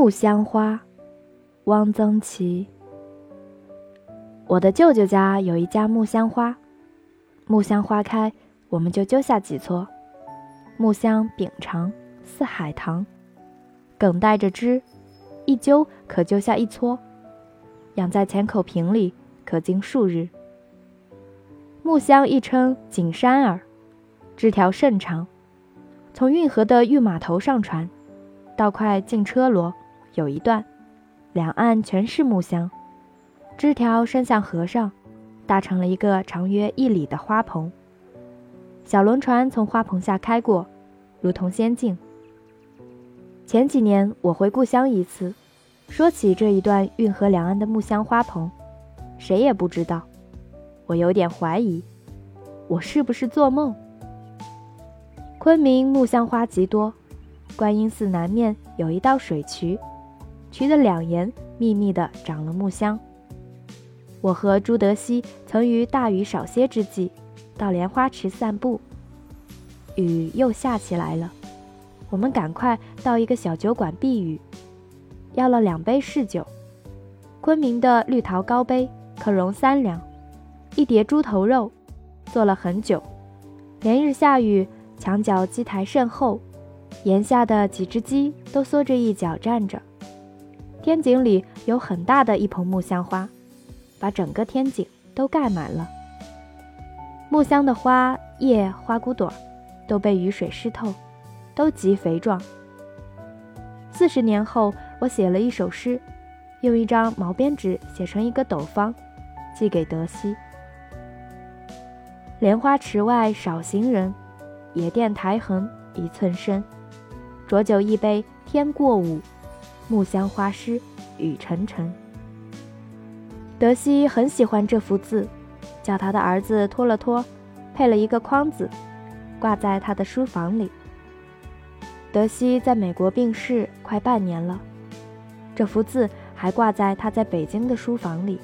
木香花，汪曾祺。我的舅舅家有一家木香花，木香花开，我们就揪下几撮。木香柄长，似海棠，梗带着枝，一揪可揪下一撮。养在浅口瓶里，可经数日。木香亦称景山耳，枝条甚长，从运河的御码头上船。到快进车罗，有一段，两岸全是木香，枝条伸向河上，搭成了一个长约一里的花棚。小轮船从花棚下开过，如同仙境。前几年我回故乡一次，说起这一段运河两岸的木香花棚，谁也不知道。我有点怀疑，我是不是做梦？昆明木香花极多。观音寺南面有一道水渠，渠的两沿密密地长了木香。我和朱德熙曾于大雨少些之际，到莲花池散步。雨又下起来了，我们赶快到一个小酒馆避雨，要了两杯试酒。昆明的绿陶高杯可容三两，一碟猪头肉，坐了很久。连日下雨，墙角基台甚厚。檐下的几只鸡都缩着一角站着。天井里有很大的一盆木香花，把整个天井都盖满了。木香的花叶、花骨朵都被雨水湿透，都极肥壮。四十年后，我写了一首诗，用一张毛边纸写成一个斗方，寄给德熙。莲花池外少行人，野店台横一寸深。浊酒一杯天过午，木香花诗雨沉沉。德熙很喜欢这幅字，叫他的儿子托了托，配了一个框子，挂在他的书房里。德熙在美国病逝快半年了，这幅字还挂在他在北京的书房里。